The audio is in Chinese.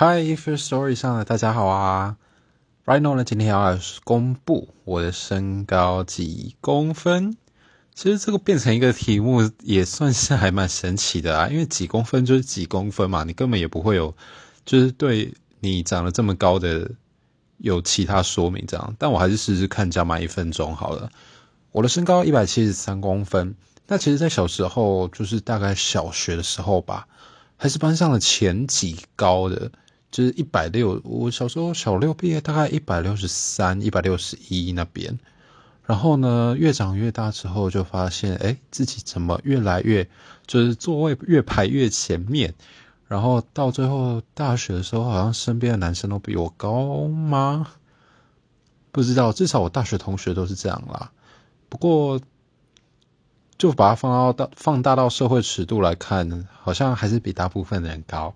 Hi, Firstory 上的大家好啊！Right now 呢，今天要来公布我的身高几公分。其实这个变成一个题目也算是还蛮神奇的啊，因为几公分就是几公分嘛，你根本也不会有，就是对你长得这么高的有其他说明这样。但我还是试试看，加满一分钟好了。我的身高一百七十三公分，那其实，在小时候就是大概小学的时候吧，还是班上的前几高的。就是一百六，我小时候小六毕业，大概一百六十三、一百六十一那边。然后呢，越长越大之后，就发现，哎，自己怎么越来越，就是座位越排越前面。然后到最后大学的时候，好像身边的男生都比我高吗？不知道，至少我大学同学都是这样啦。不过，就把它放到大放大到社会尺度来看，好像还是比大部分人高。